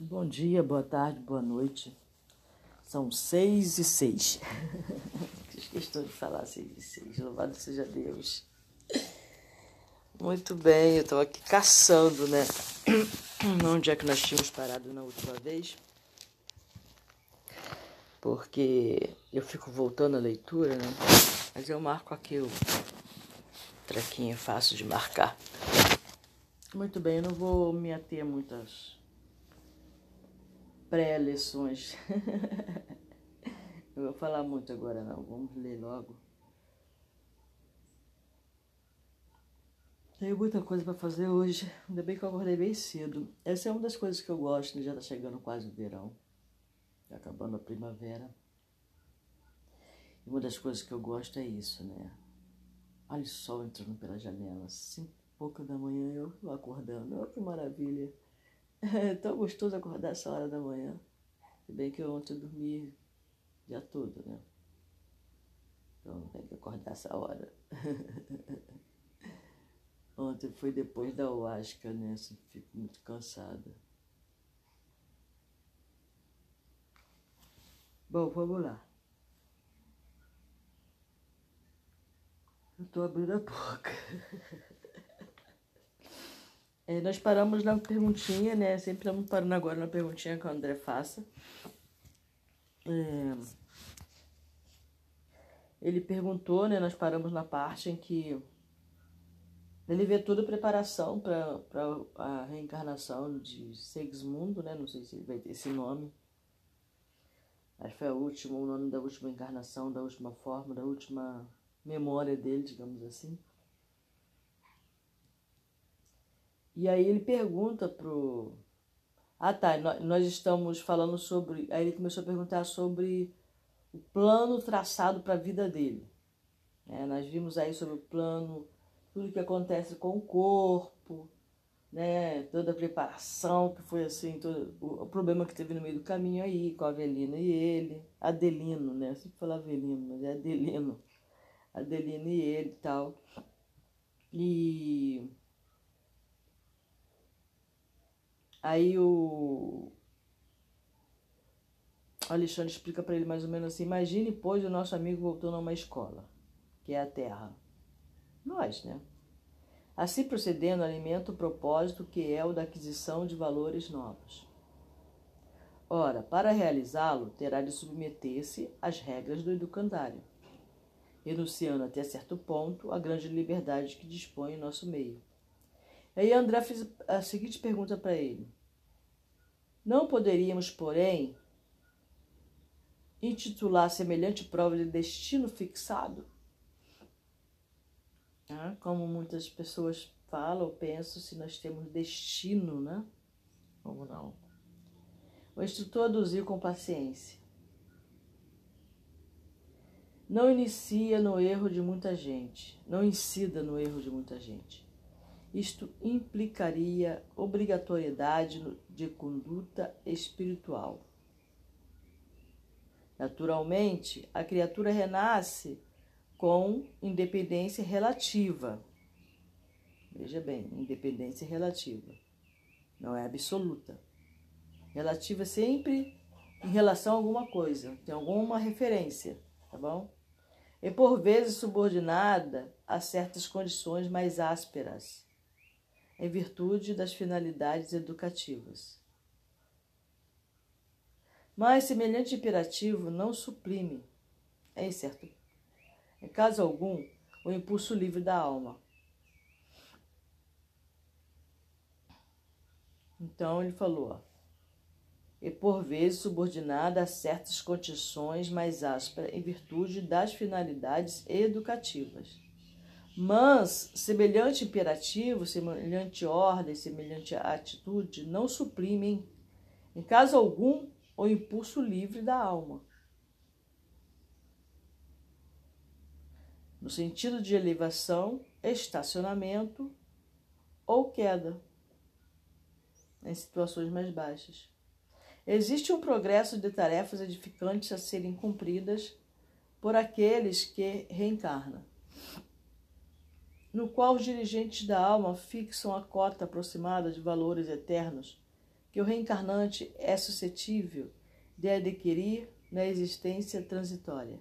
Bom dia, boa tarde, boa noite. São seis e seis. Esqueci de falar seis e seis. Louvado seja Deus. Muito bem, eu estou aqui caçando, né? Onde é que nós tínhamos parado na última vez? Porque eu fico voltando a leitura, né? Mas eu marco aqui o trequinho fácil de marcar. Muito bem, eu não vou me ater muitas pré-lições. não vou falar muito agora não, vamos ler logo. Tenho muita coisa para fazer hoje, ainda bem que eu acordei bem cedo. Essa é uma das coisas que eu gosto, né? já está chegando quase o verão, tá acabando a primavera. E uma das coisas que eu gosto é isso, né? Olha o sol entrando pela janela, cinco e pouco da manhã, eu acordando, oh, que maravilha. É tão gostoso acordar essa hora da manhã. Se bem que ontem eu dormi o dia todo, né? Então tem que acordar essa hora. ontem foi depois da Oasca, né? Assim, fico muito cansada. Bom, vamos lá. Eu tô abrindo a boca. É, nós paramos na perguntinha, né? Sempre estamos parando agora na perguntinha que o André faça. É, ele perguntou, né? Nós paramos na parte em que ele vê toda a preparação para a reencarnação de Segismundo, né? Não sei se ele vai ter esse nome. Acho que foi a última, o nome da última encarnação, da última forma, da última memória dele, digamos assim. E aí ele pergunta pro. Ah tá, nós estamos falando sobre. Aí ele começou a perguntar sobre o plano traçado para a vida dele. É, nós vimos aí sobre o plano, tudo que acontece com o corpo, né? Toda a preparação que foi assim, todo, o, problema que teve no meio do caminho aí, com a Avelina e ele, Adelino, né? Eu sempre falo Avelino, mas é Adelino. Adelino e ele e tal. E Aí o Alexandre explica para ele mais ou menos assim: imagine, pois, o nosso amigo voltando a uma escola, que é a Terra. Nós, né? Assim procedendo, alimenta o propósito que é o da aquisição de valores novos. Ora, para realizá-lo, terá de submeter-se às regras do educandário, renunciando até certo ponto à grande liberdade que dispõe em nosso meio. Aí André fez a seguinte pergunta para ele: não poderíamos, porém, intitular semelhante prova de destino fixado? Ah, como muitas pessoas falam ou pensam, se nós temos destino, né? Como não? O instrutor aduziu com paciência. Não inicia no erro de muita gente, não incida no erro de muita gente. Isto implicaria obrigatoriedade de conduta espiritual. Naturalmente, a criatura renasce com independência relativa. Veja bem, independência relativa. Não é absoluta. Relativa sempre em relação a alguma coisa, tem alguma referência, tá bom? E por vezes subordinada a certas condições mais ásperas em virtude das finalidades educativas. Mas semelhante imperativo não suprime, em certo, em caso algum, o impulso livre da alma. Então ele falou, ó, e por vezes subordinada a certas condições mais ásperas em virtude das finalidades educativas. Mas semelhante imperativo, semelhante ordem, semelhante atitude não suprimem, em caso algum, o impulso livre da alma. No sentido de elevação, estacionamento ou queda, em situações mais baixas. Existe um progresso de tarefas edificantes a serem cumpridas por aqueles que reencarnam no qual os dirigentes da alma fixam a cota aproximada de valores eternos que o reencarnante é suscetível de adquirir na existência transitória.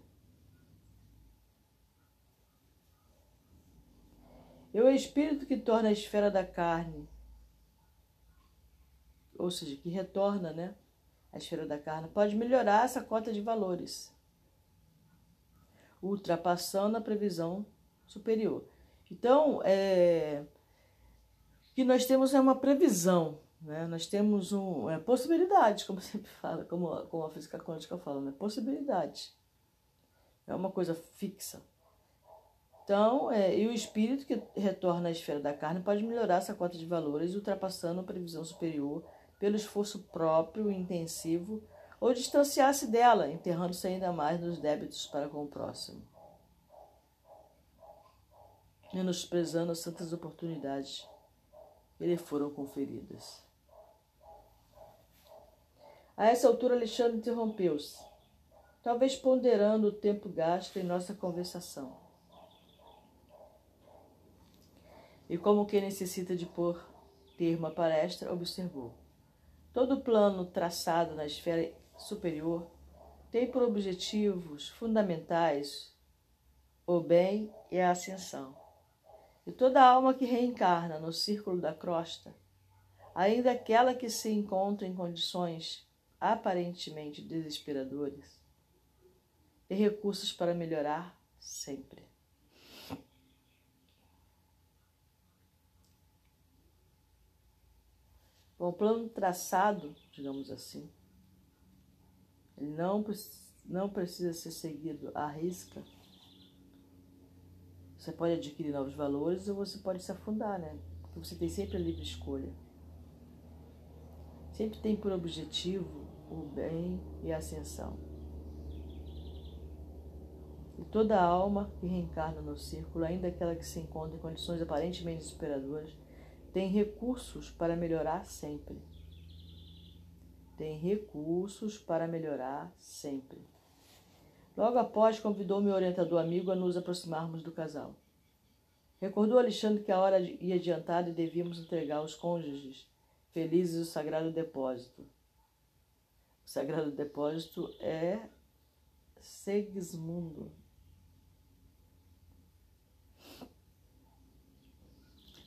E o espírito que torna a esfera da carne, ou seja, que retorna né, a esfera da carne, pode melhorar essa cota de valores, ultrapassando a previsão superior. Então, é, o que nós temos é uma previsão, né? nós temos um, é, possibilidades, como sempre fala, como, como a física quântica fala, né? possibilidades. É uma coisa fixa. Então, é, e o espírito que retorna à esfera da carne pode melhorar essa cota de valores, ultrapassando a previsão superior pelo esforço próprio e intensivo, ou distanciar-se dela, enterrando-se ainda mais nos débitos para com o próximo, menosprezando as santas oportunidades que lhe foram conferidas. A essa altura, Alexandre interrompeu-se, talvez ponderando o tempo gasto em nossa conversação. e, como quem necessita de pôr termo à palestra, observou. Todo plano traçado na esfera superior tem por objetivos fundamentais o bem e a ascensão. E toda alma que reencarna no círculo da crosta, ainda aquela que se encontra em condições aparentemente desesperadoras, tem recursos para melhorar sempre. Bom, o plano traçado, digamos assim, ele não, não precisa ser seguido à risca. Você pode adquirir novos valores ou você pode se afundar, né? Porque você tem sempre a livre escolha. Sempre tem por objetivo o bem e a ascensão. E toda alma que reencarna no círculo, ainda aquela que se encontra em condições aparentemente superadoras, tem recursos para melhorar sempre. Tem recursos para melhorar sempre. Logo após, convidou meu orientador amigo a nos aproximarmos do casal. Recordou Alexandre que a hora ia adiantada e devíamos entregar aos cônjuges felizes o sagrado depósito. O sagrado depósito é Segismundo,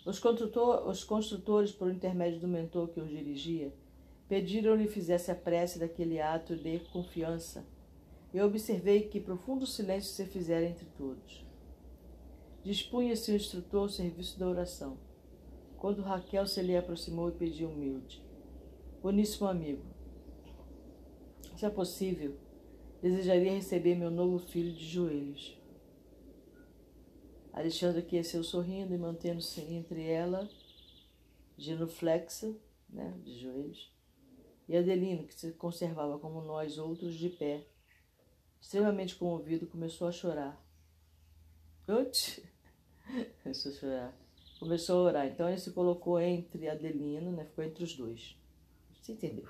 Os, construtor, os construtores, por intermédio do mentor que os dirigia, pediram-lhe fizesse a prece daquele ato de confiança. Eu observei que profundo silêncio se fizera entre todos. Dispunha-se o instrutor ao serviço da oração, quando Raquel se lhe aproximou e pediu humilde: Boníssimo amigo, se é possível, desejaria receber meu novo filho de joelhos. Alexandre aqueceu sorrindo e mantendo-se entre ela, genuflexa, né, de joelhos, e Adelino, que se conservava como nós outros de pé, extremamente comovido, começou a chorar. Oxi! Começou a chorar. Começou a orar. Então ele se colocou entre Adelino, né, ficou entre os dois. Você entendeu?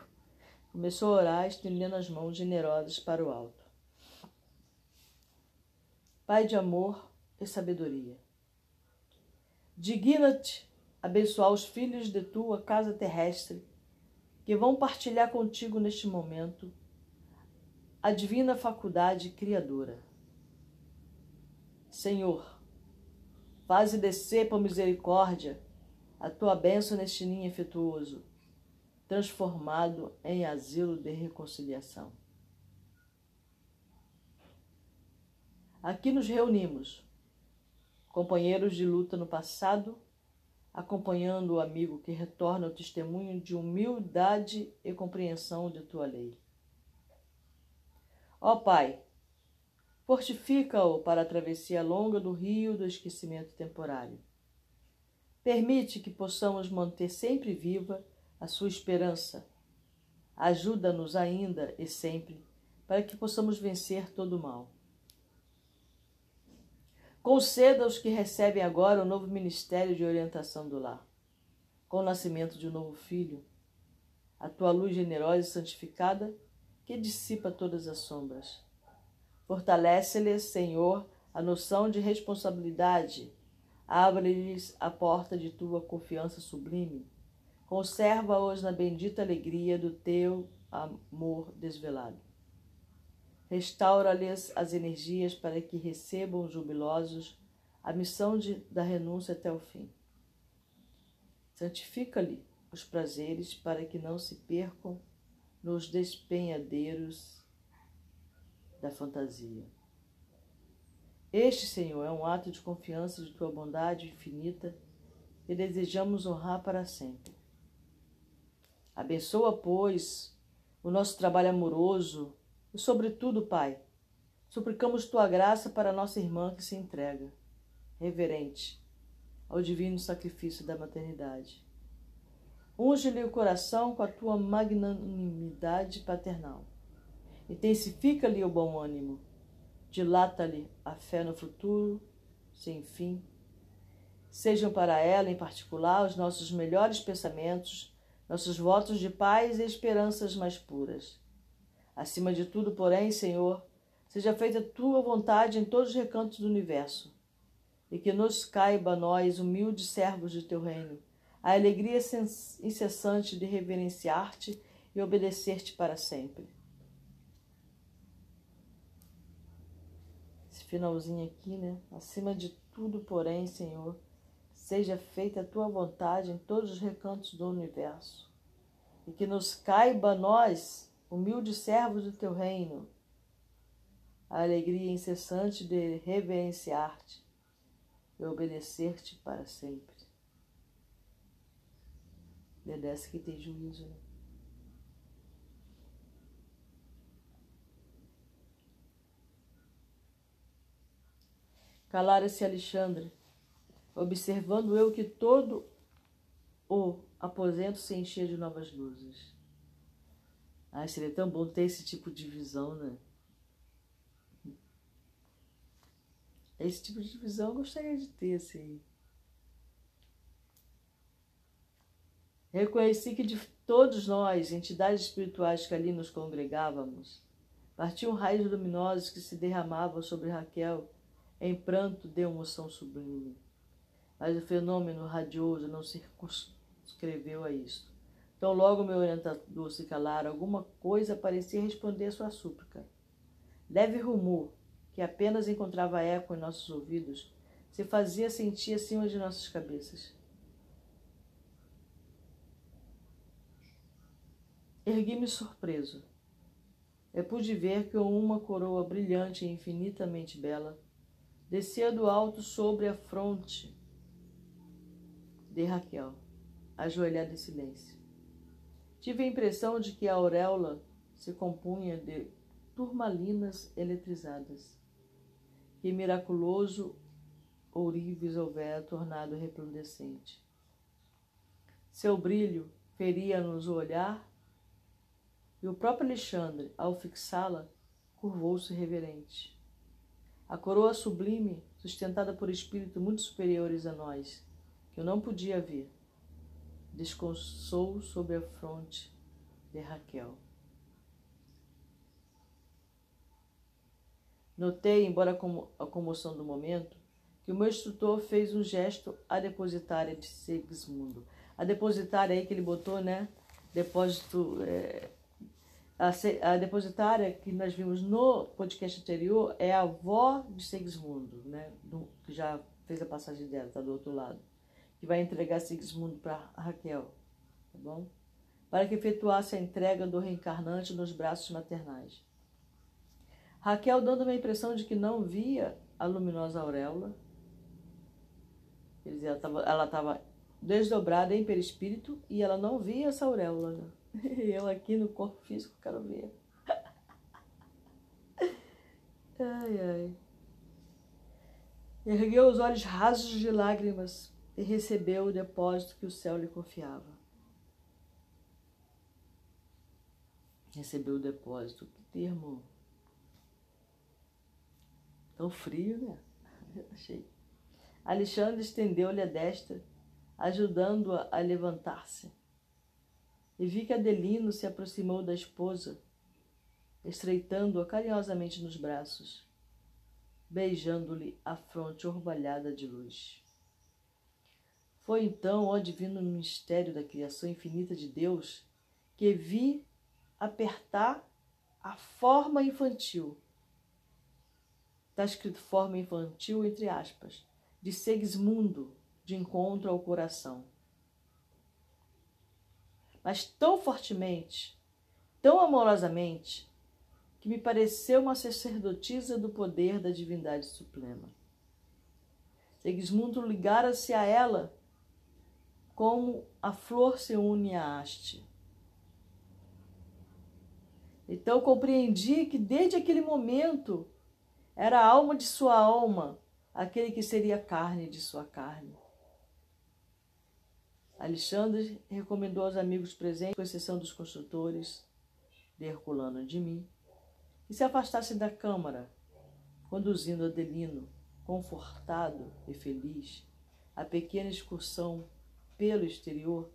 Começou a orar, estendendo as mãos generosas para o alto. Pai de amor, e sabedoria. Digna-te abençoar os filhos de tua casa terrestre, que vão partilhar contigo neste momento a divina faculdade criadora. Senhor, faze descer por misericórdia a tua bênção neste ninho afetuoso, transformado em asilo de reconciliação. Aqui nos reunimos companheiros de luta no passado, acompanhando o amigo que retorna o testemunho de humildade e compreensão de tua lei. Ó Pai, fortifica-o para a travessia longa do rio do esquecimento temporário. Permite que possamos manter sempre viva a sua esperança. Ajuda-nos ainda e sempre para que possamos vencer todo o mal. Conceda aos que recebem agora o novo ministério de orientação do lar, com o nascimento de um novo filho, a tua luz generosa e santificada que dissipa todas as sombras. Fortalece-lhes, Senhor, a noção de responsabilidade. Abre-lhes a porta de tua confiança sublime, Conserva-os na bendita alegria do teu amor desvelado. Restaura-lhes as energias para que recebam jubilosos a missão de, da renúncia até o fim. Santifica-lhe os prazeres para que não se percam nos despenhadeiros da fantasia. Este, Senhor, é um ato de confiança de tua bondade infinita e desejamos honrar para sempre. Abençoa, pois, o nosso trabalho amoroso e, sobretudo, Pai, suplicamos tua graça para nossa irmã que se entrega, reverente, ao divino sacrifício da maternidade. Unge-lhe o coração com a tua magnanimidade paternal. Intensifica-lhe o bom ânimo. Dilata-lhe a fé no futuro, sem fim. Sejam para ela, em particular, os nossos melhores pensamentos, nossos votos de paz e esperanças mais puras. Acima de tudo, porém, Senhor, seja feita a tua vontade em todos os recantos do universo, e que nos caiba nós, humildes servos de teu reino, a alegria incessante de reverenciar-te e obedecer-te para sempre. Esse finalzinho aqui, né? Acima de tudo, porém, Senhor, seja feita a tua vontade em todos os recantos do universo, e que nos caiba nós, humildes servos do teu reino, a alegria incessante de reverenciar-te e obedecer-te para sempre. Obedece que tem juízo. Né? Calara-se Alexandre, observando eu que todo o aposento se enchia de novas luzes. Ai, seria tão bom ter esse tipo de visão, né? Esse tipo de visão eu gostaria de ter, assim. Reconheci que de todos nós, entidades espirituais que ali nos congregávamos, partiam raios luminosos que se derramavam sobre Raquel em pranto de emoção sublime. Mas o fenômeno radioso não se circunscreveu a isto. Então, logo meu orientador se calara, alguma coisa parecia responder à sua súplica. Leve rumor, que apenas encontrava eco em nossos ouvidos, se fazia sentir acima de nossas cabeças. Ergui-me surpreso. Eu pude ver que uma coroa brilhante e infinitamente bela descia do alto sobre a fronte de Raquel, ajoelhada em silêncio. Tive a impressão de que a auréola se compunha de turmalinas eletrizadas, que miraculoso ourives houvera tornado resplandecente. Seu brilho feria-nos o olhar e o próprio Alexandre, ao fixá-la, curvou-se reverente. A coroa sublime, sustentada por espíritos muito superiores a nós, que eu não podia ver, descansou sobre a fronte de Raquel. Notei, embora a comoção do momento, que o meu instrutor fez um gesto à depositária de Segismundo. A depositária aí que ele botou, né? Depósito é, a, depositária que nós vimos no podcast anterior é a avó de Sigismundo, né? Do, que já fez a passagem dela, está do outro lado. Que vai entregar Sigismundo para Raquel, tá bom? Para que efetuasse a entrega do reencarnante nos braços maternais. Raquel dando uma impressão de que não via a luminosa auréola. Quer dizer, ela estava desdobrada em perispírito e ela não via essa auréola. Né? Eu aqui no corpo físico quero ver. Ai, ai. Ergueu os olhos rasos de lágrimas e recebeu o depósito que o céu lhe confiava. Recebeu o depósito. Que termo tão frio, né? Achei. Alexandre estendeu-lhe a destra, ajudando-a a, a levantar-se e vi que Adelino se aproximou da esposa, estreitando-a carinhosamente nos braços, beijando-lhe a fronte orvalhada de luz. Foi então, ó divino mistério da criação infinita de Deus, que vi apertar a forma infantil. Está escrito forma infantil entre aspas, de Segismundo, de encontro ao coração. Mas tão fortemente, tão amorosamente, que me pareceu uma sacerdotisa do poder da divindade suprema. Segismundo ligara-se a ela como a flor se une à haste. Então compreendi que desde aquele momento era a alma de sua alma, aquele que seria carne de sua carne. Alexandre recomendou aos amigos presentes, com exceção dos construtores de Herculano de mim, que se afastassem da câmara, conduzindo Adelino, confortado e feliz, a pequena excursão pelo exterior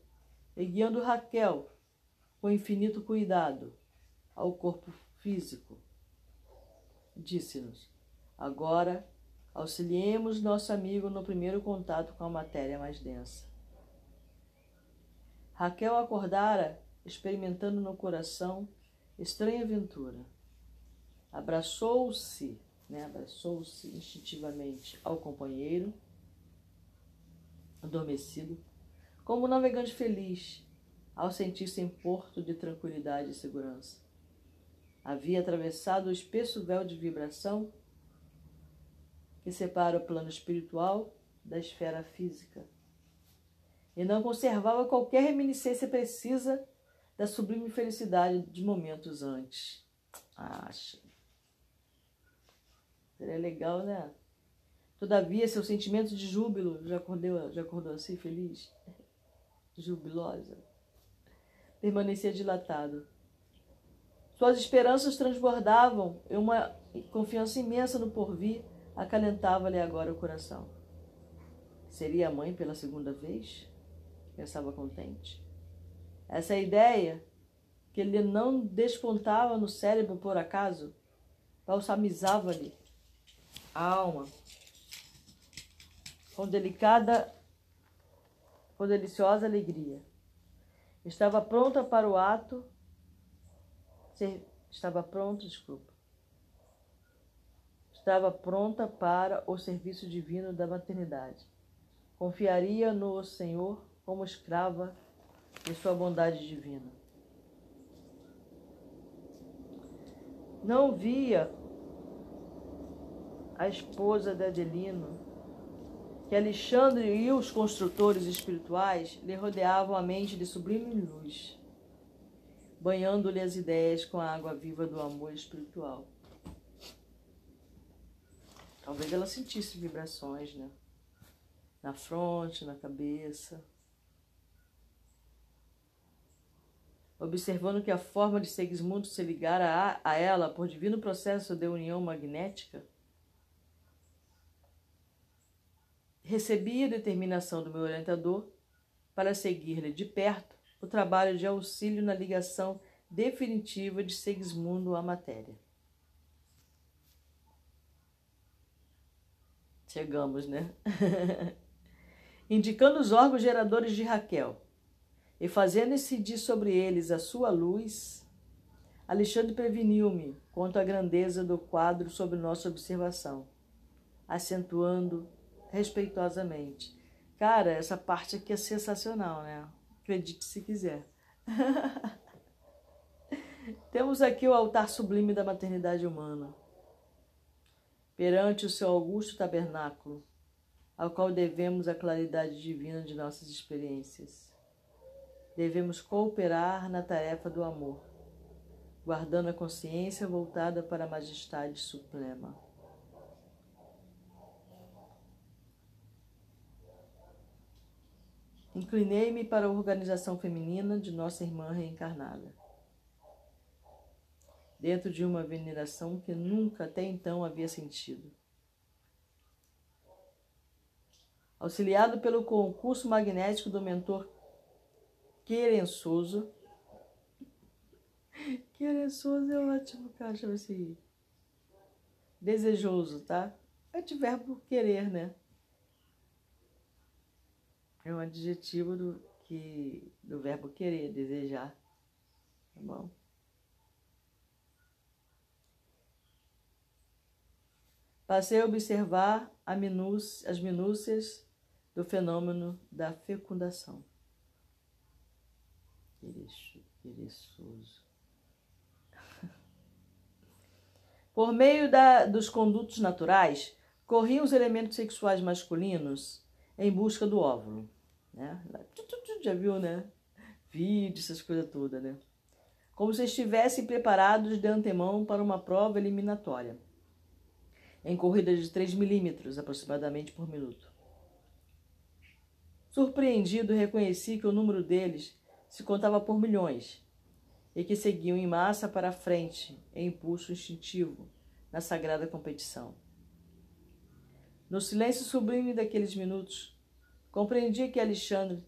e guiando Raquel com infinito cuidado ao corpo físico. Disse-nos: agora auxiliemos nosso amigo no primeiro contato com a matéria mais densa. Raquel acordara, experimentando no coração estranha aventura. Abraçou-se, né, abraçou-se instintivamente ao companheiro, adormecido, como um navegante feliz, ao sentir-se em porto de tranquilidade e segurança. Havia atravessado o espesso véu de vibração que separa o plano espiritual da esfera física e não conservava qualquer reminiscência precisa da sublime felicidade de momentos antes. Acha. Seria legal, né? Todavia, seu sentimento de júbilo já acordou, já acordou assim, feliz? Jubilosa? Permanecia dilatado. Suas esperanças transbordavam e uma confiança imensa no porvir acalentava-lhe agora o coração. Seria a mãe pela segunda vez? Pensava contente. Essa ideia, que ele não despontava no cérebro por acaso, balsamizava-lhe a alma com delicada, com deliciosa alegria. Estava pronta para o ato estava pronto, desculpa. Estava pronta para o serviço divino da maternidade. Confiaria no Senhor como escrava de sua bondade divina. Não via a esposa de Adelino que Alexandre e os construtores espirituais lhe rodeavam a mente de sublime luz banhando-lhe as ideias com a água viva do amor espiritual. Talvez ela sentisse vibrações, né? Na fronte, na cabeça. Observando que a forma de Segismundo se ligara a, a ela por divino processo de união magnética, recebi a determinação do meu orientador para seguir-lhe de perto o trabalho de auxílio na ligação definitiva de Segismundo à matéria. Chegamos, né? Indicando os órgãos geradores de Raquel e fazendo incidir sobre eles a sua luz, Alexandre preveniu-me quanto à grandeza do quadro sob nossa observação, acentuando respeitosamente. Cara, essa parte aqui é sensacional, né? Acredite se quiser. Temos aqui o altar sublime da maternidade humana, perante o seu augusto tabernáculo, ao qual devemos a claridade divina de nossas experiências. Devemos cooperar na tarefa do amor, guardando a consciência voltada para a majestade suprema. Inclinei-me para a organização feminina de nossa irmã reencarnada. Dentro de uma veneração que nunca até então havia sentido. Auxiliado pelo concurso magnético do mentor querençoso. Querençoso é ótimo, cara, chama assim. Desejoso, tá? É de verbo querer, né? é um adjetivo do, que, do verbo querer, desejar. Tá bom? Passei a observar a as minúcias do fenômeno da fecundação. Pereçoso. Por meio da, dos condutos naturais, corriam os elementos sexuais masculinos em busca do óvulo. Né? Já viu, né? Vídeo, essas coisas todas, né? Como se estivessem preparados de antemão para uma prova eliminatória em corridas de 3 milímetros aproximadamente por minuto. Surpreendido, reconheci que o número deles se contava por milhões e que seguiam em massa para a frente, em impulso instintivo, na sagrada competição. No silêncio sublime daqueles minutos, compreendi que Alexandre,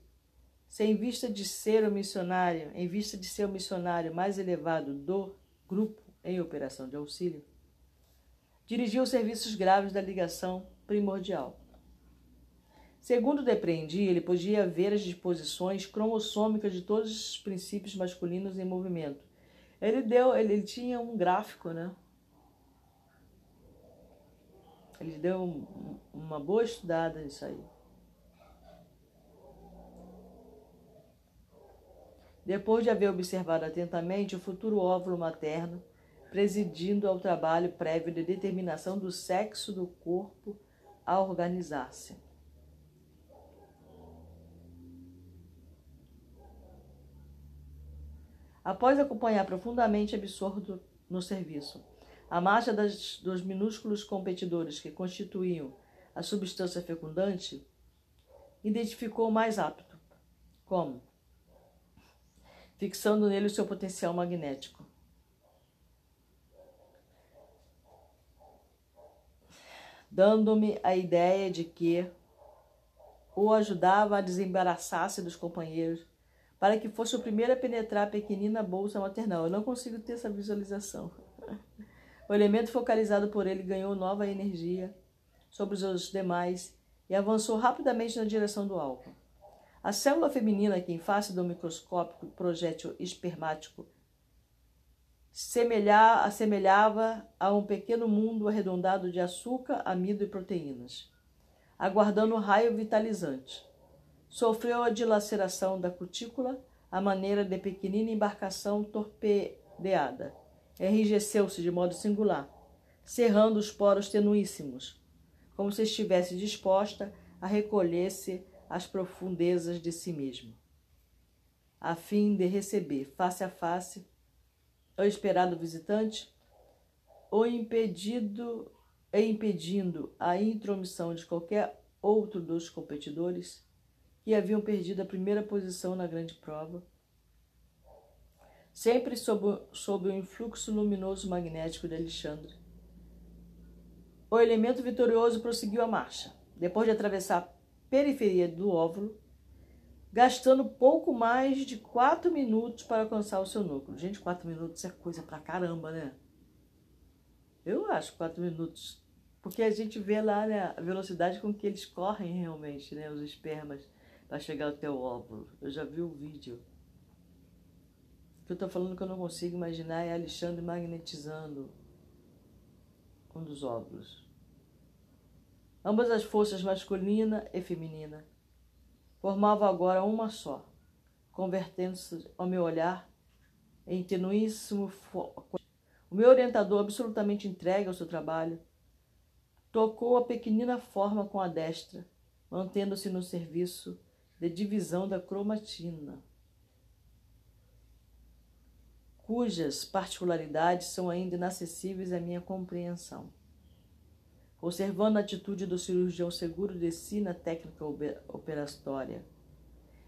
sem vista de ser o missionário, em vista de ser o missionário mais elevado do grupo em operação de auxílio, dirigia os serviços graves da ligação primordial. Segundo depreendi, ele podia ver as disposições cromossômicas de todos os princípios masculinos em movimento. Ele deu, ele, ele tinha um gráfico, né? Ele deu um, uma boa estudada nisso aí. Depois de haver observado atentamente o futuro óvulo materno, presidindo ao trabalho prévio de determinação do sexo do corpo a organizar-se. Após acompanhar profundamente absorto no serviço. A marcha das, dos minúsculos competidores que constituíam a substância fecundante, identificou o mais apto, como? Fixando nele o seu potencial magnético. dando-me a ideia de que o ajudava a desembaraçar-se dos companheiros para que fosse o primeiro a penetrar a pequenina bolsa maternal. Eu não consigo ter essa visualização. O elemento focalizado por ele ganhou nova energia sobre os demais e avançou rapidamente na direção do alvo. A célula feminina, que em face do microscópico projétil espermático assemelhava a um pequeno mundo arredondado de açúcar, amido e proteínas, aguardando o raio vitalizante. Sofreu a dilaceração da cutícula à maneira de pequenina embarcação torpedeada. Enrijeceu-se de modo singular, cerrando os poros tenuíssimos, como se estivesse disposta a recolher-se às profundezas de si mesma, a fim de receber face a face o esperado visitante, ou impedido e impedindo a intromissão de qualquer outro dos competidores que haviam perdido a primeira posição na grande prova, sempre sob, sob o influxo luminoso magnético de Alexandre. O elemento vitorioso prosseguiu a marcha. Depois de atravessar a periferia do óvulo, gastando pouco mais de quatro minutos para alcançar o seu núcleo. Gente, quatro minutos é coisa pra caramba, né? Eu acho quatro minutos. Porque a gente vê lá né, a velocidade com que eles correm realmente, né? Os espermas para chegar até o óvulo. Eu já vi o vídeo. O que eu tô falando que eu não consigo imaginar é Alexandre magnetizando um dos óvulos. Ambas as forças masculina e feminina formava agora uma só, convertendo-se ao meu olhar em tenuíssimo foco. O meu orientador, absolutamente entregue ao seu trabalho, tocou a pequenina forma com a destra, mantendo-se no serviço de divisão da cromatina, cujas particularidades são ainda inacessíveis à minha compreensão. Conservando a atitude do cirurgião seguro de si na técnica operatória.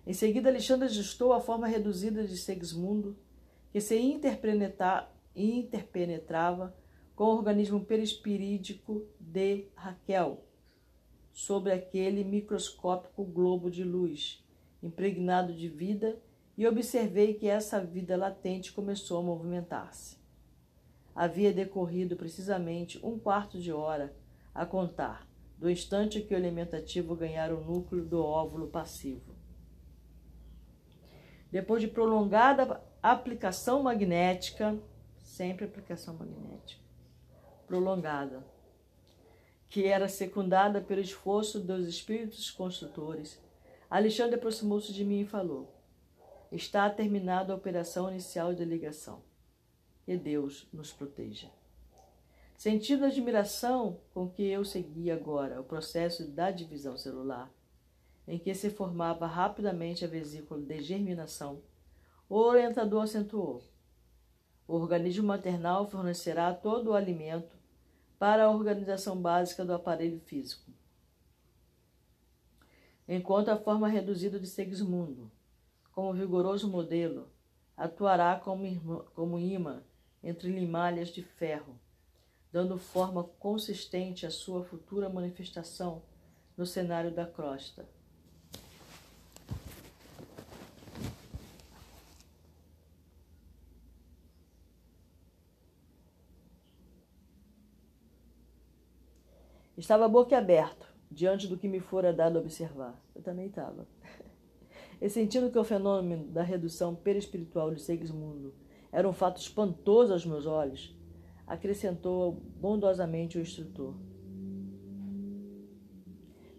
Em seguida, Alexandre ajustou a forma reduzida de Segismundo, que se interpenetrava com o organismo perispirídico de Raquel, sobre aquele microscópico globo de luz, impregnado de vida, e observei que essa vida latente começou a movimentar-se. Havia decorrido precisamente um quarto de hora a contar, do instante que o elemento ativo ganhar o núcleo do óvulo passivo. Depois de prolongada aplicação magnética, sempre aplicação magnética, prolongada, que era secundada pelo esforço dos espíritos construtores, Alexandre aproximou-se de mim e falou: Está terminada a operação inicial de ligação. Que Deus nos proteja. Sentindo a admiração com que eu segui agora o processo da divisão celular, em que se formava rapidamente a vesícula de germinação, o orientador acentuou: o organismo maternal fornecerá todo o alimento para a organização básica do aparelho físico. Enquanto a forma reduzida de Segismundo, como vigoroso modelo, atuará como, como imã entre limalhas de ferro, dando forma consistente à sua futura manifestação no cenário da crosta. Estava boquiaberto diante do que me fora dado observar. Eu também estava. E sentindo que o fenômeno da redução perispiritual de Segismundo era um fato espantoso aos meus olhos, acrescentou bondosamente o instrutor.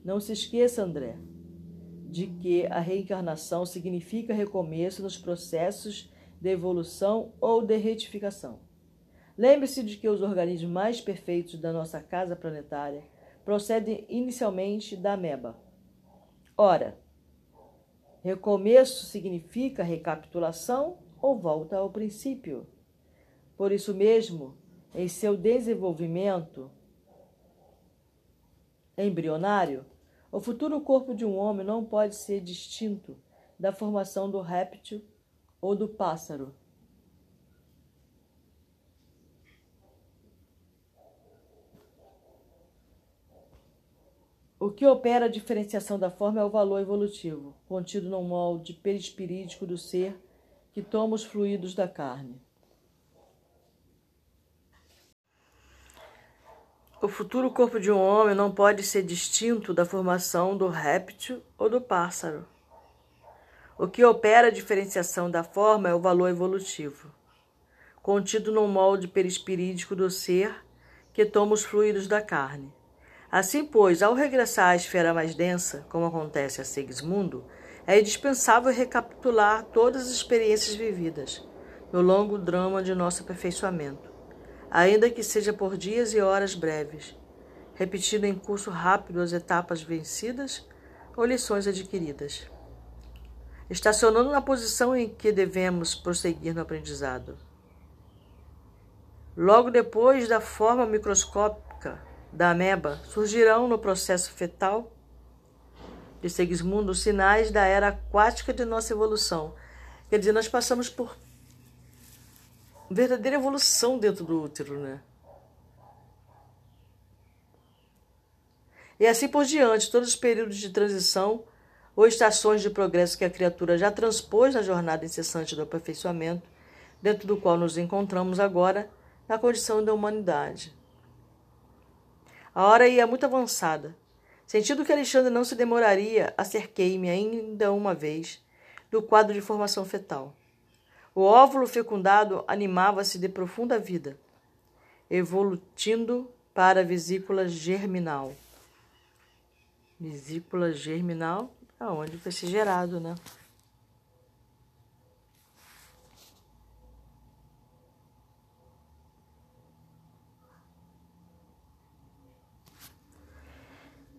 Não se esqueça, André, de que a reencarnação significa recomeço nos processos de evolução ou de retificação. Lembre-se de que os organismos mais perfeitos da nossa casa planetária procedem inicialmente da ameba. Ora, recomeço significa recapitulação ou volta ao princípio. Por isso mesmo, em seu desenvolvimento embrionário, o futuro corpo de um homem não pode ser distinto da formação do réptil ou do pássaro. O que opera a diferenciação da forma é o valor evolutivo, contido no molde perispirídico do ser que toma os fluidos da carne. O futuro corpo de um homem não pode ser distinto da formação do réptil ou do pássaro. O que opera a diferenciação da forma é o valor evolutivo, contido no molde perispirídico do ser que toma os fluidos da carne. Assim, pois, ao regressar à esfera mais densa, como acontece a Segismundo, é indispensável recapitular todas as experiências vividas no longo drama de nosso aperfeiçoamento, ainda que seja por dias e horas breves, repetindo em curso rápido as etapas vencidas ou lições adquiridas, estacionando na posição em que devemos prosseguir no aprendizado. Logo depois da forma microscópica da ameba, surgirão no processo fetal de Segismundo os sinais da era aquática de nossa evolução. Quer dizer, nós passamos por verdadeira evolução dentro do útero, né? E assim por diante, todos os períodos de transição ou estações de progresso que a criatura já transpôs na jornada incessante do aperfeiçoamento, dentro do qual nos encontramos agora na condição da humanidade. A hora ia muito avançada. Sentindo que Alexandre não se demoraria, acerquei-me ainda uma vez do quadro de formação fetal. O óvulo fecundado animava-se de profunda vida, evolutindo para a vesícula germinal. Vesícula germinal, aonde foi gerado, né?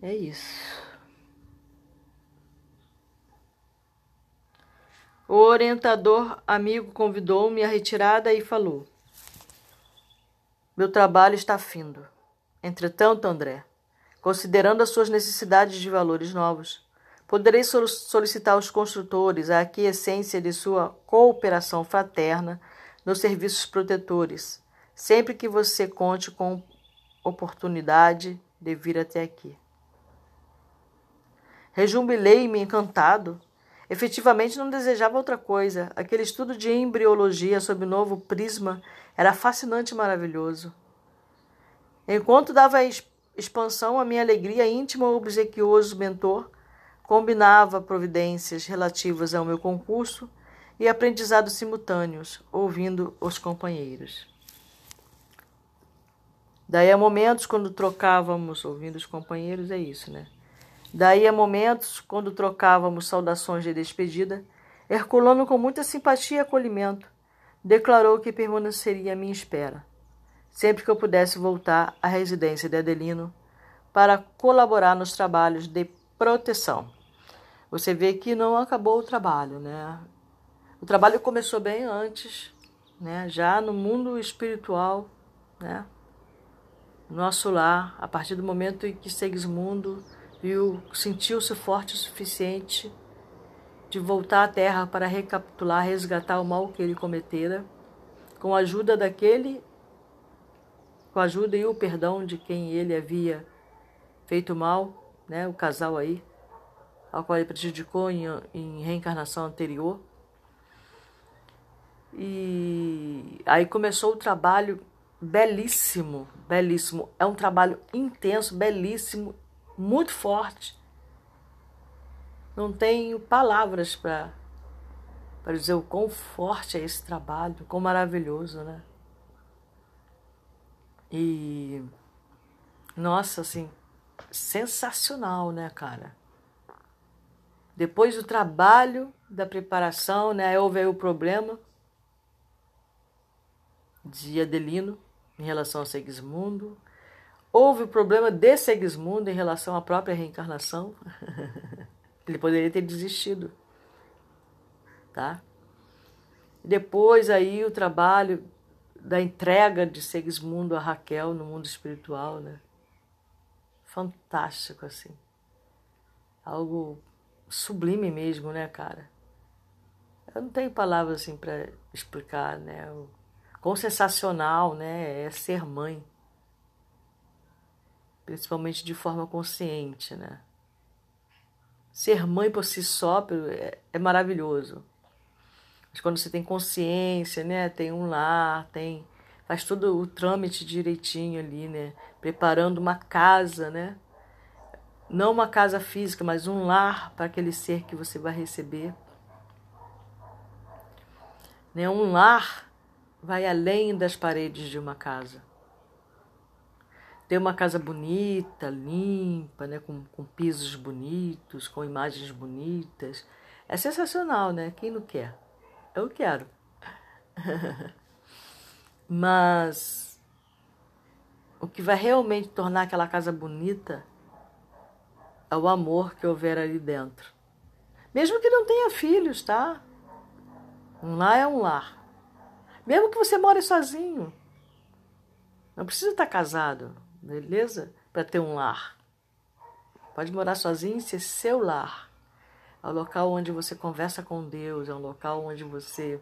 É isso. O orientador amigo convidou-me à retirada e falou: Meu trabalho está findo. Entretanto, André, considerando as suas necessidades de valores novos, poderei solicitar aos construtores a aquiescência de sua cooperação fraterna nos serviços protetores, sempre que você conte com oportunidade de vir até aqui. Rejumbilei-me encantado. Efetivamente não desejava outra coisa. Aquele estudo de embriologia sob novo prisma era fascinante e maravilhoso. Enquanto dava expansão, a minha alegria íntima, o obsequioso mentor combinava providências relativas ao meu concurso e aprendizados simultâneos, ouvindo os companheiros. Daí a momentos quando trocávamos, ouvindo os companheiros, é isso, né? Daí a momentos quando trocávamos saudações de despedida, Herculano, com muita simpatia e acolhimento, declarou que permaneceria à minha espera, sempre que eu pudesse voltar à residência de Adelino para colaborar nos trabalhos de proteção. Você vê que não acabou o trabalho, né? O trabalho começou bem antes, né? Já no mundo espiritual, né? nosso lar, a partir do momento em que Segismundo viu, sentiu-se forte o suficiente de voltar à terra para recapitular, resgatar o mal que ele cometera, com a ajuda daquele, com a ajuda e o perdão de quem ele havia feito mal, né, o casal aí, ao qual ele prejudicou em, em reencarnação anterior. E aí começou o trabalho belíssimo, belíssimo. É um trabalho intenso, belíssimo, muito forte. Não tenho palavras para para dizer o quão forte é esse trabalho, quão maravilhoso, né? E nossa, assim, sensacional, né, cara? Depois do trabalho, da preparação, né, houve aí o problema de Adelino, em relação a Segismundo. Houve o problema de Segismundo em relação à própria reencarnação. Ele poderia ter desistido. Tá? Depois aí o trabalho da entrega de Segismundo a Raquel no mundo espiritual, né? Fantástico assim. Algo sublime mesmo, né, cara? Eu não tenho palavras assim para explicar, né? O Quão sensacional né, é ser mãe, principalmente de forma consciente. Né? Ser mãe por si só é, é maravilhoso. Mas quando você tem consciência, né, tem um lar, tem faz todo o trâmite direitinho ali, né, preparando uma casa, né, não uma casa física, mas um lar para aquele ser que você vai receber, né, um lar vai além das paredes de uma casa. Ter uma casa bonita, limpa, né, com, com pisos bonitos, com imagens bonitas, é sensacional, né? Quem não quer? Eu quero. Mas o que vai realmente tornar aquela casa bonita é o amor que houver ali dentro. Mesmo que não tenha filhos, tá? Um lar é um lar. Mesmo que você more sozinho. Não precisa estar casado, beleza? Para ter um lar. Pode morar sozinho e ser seu lar. É um local onde você conversa com Deus, é um local onde você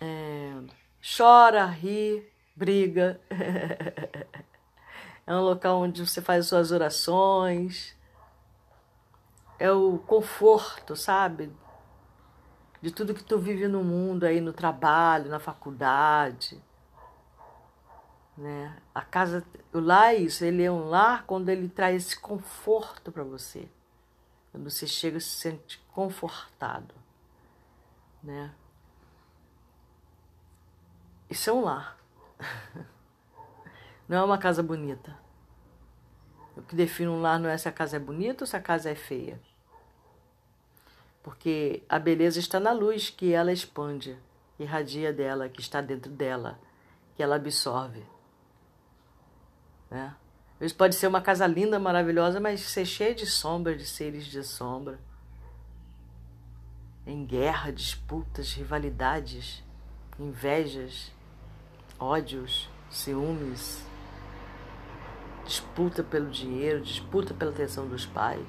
é, chora, ri, briga. é um local onde você faz suas orações. É o conforto, sabe? de tudo que tu vive no mundo aí no trabalho, na faculdade, né? A casa, o lar é isso, ele é um lar quando ele traz esse conforto para você. Quando você chega e se sente confortado, né? Isso é um lar. Não é uma casa bonita. O que define um lar não é se a casa é bonita ou se a casa é feia porque a beleza está na luz que ela expande, irradia dela, que está dentro dela, que ela absorve. Né? Às vezes pode ser uma casa linda, maravilhosa, mas ser cheia de sombras, de seres de sombra. Em guerra, disputas, rivalidades, invejas, ódios, ciúmes, disputa pelo dinheiro, disputa pela atenção dos pais.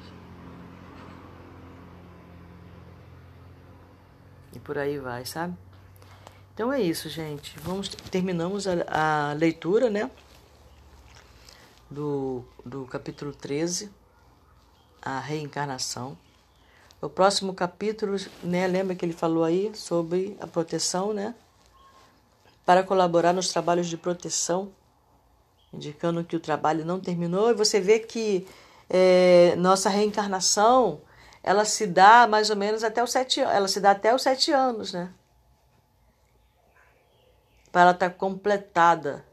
E por aí vai, sabe? Então é isso, gente. Vamos terminamos a, a leitura, né? Do, do capítulo 13, a reencarnação. O próximo capítulo, né, lembra que ele falou aí sobre a proteção, né? Para colaborar nos trabalhos de proteção indicando que o trabalho não terminou, e você vê que é, nossa reencarnação ela se dá mais ou menos até os sete ela se dá até os sete anos, né? Para ela estar tá completada.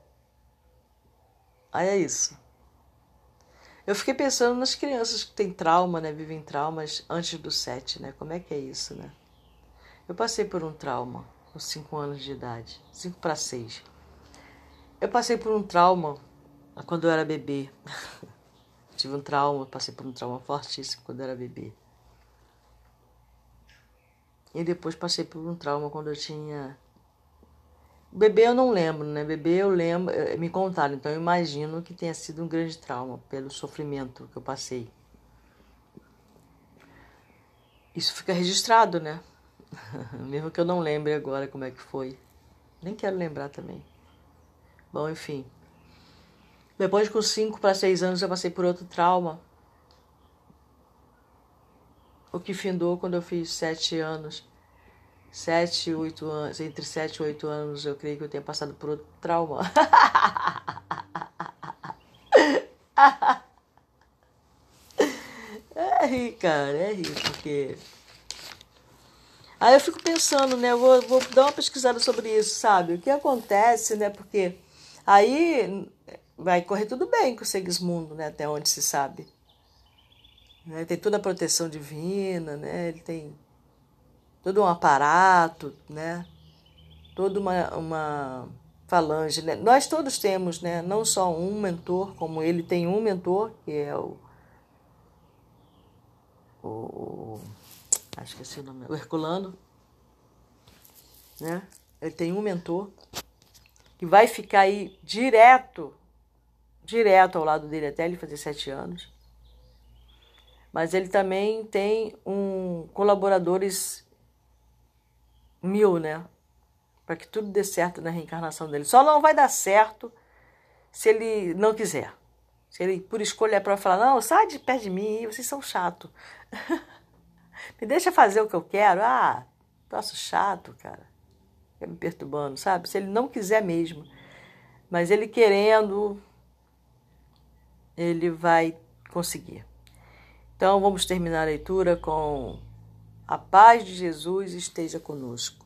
Aí é isso. Eu fiquei pensando nas crianças que têm trauma, né? Vivem traumas antes dos sete, né? Como é que é isso, né? Eu passei por um trauma com cinco anos de idade, cinco para seis. Eu passei por um trauma quando eu era bebê. Tive um trauma, passei por um trauma fortíssimo quando eu era bebê. E depois passei por um trauma quando eu tinha. Bebê eu não lembro, né? Bebê eu lembro, eh, me contaram, então eu imagino que tenha sido um grande trauma pelo sofrimento que eu passei. Isso fica registrado, né? Mesmo que eu não lembre agora como é que foi. Nem quero lembrar também. Bom, enfim. Depois, com 5 para 6 anos, eu passei por outro trauma. O que findou quando eu fiz 7 anos. 7, 8 anos. Entre 7 e 8 anos, eu creio que eu tenha passado por outro trauma. é rir, cara, é rir, porque. Aí eu fico pensando, né? Eu vou, vou dar uma pesquisada sobre isso, sabe? O que acontece, né? Porque aí vai correr tudo bem com o Segismundo, né? Até onde se sabe. Né? Tem toda a proteção divina, né? Ele tem todo um aparato, né? Toda uma, uma falange. Né? Nós todos temos, né? Não só um mentor, como ele tem um mentor, que é o. o acho que esse é o nome. O Herculano. Né? Ele tem um mentor que vai ficar aí direto direto ao lado dele até ele fazer sete anos. Mas ele também tem um colaboradores mil, né? Para que tudo dê certo na reencarnação dele. Só não vai dar certo se ele não quiser. Se ele, por escolha, própria, falar: Não, sai de perto de mim, vocês são chato. me deixa fazer o que eu quero. Ah, troço chato, cara. Fica me perturbando, sabe? Se ele não quiser mesmo. Mas ele querendo, ele vai conseguir. Então vamos terminar a leitura com a paz de Jesus esteja conosco.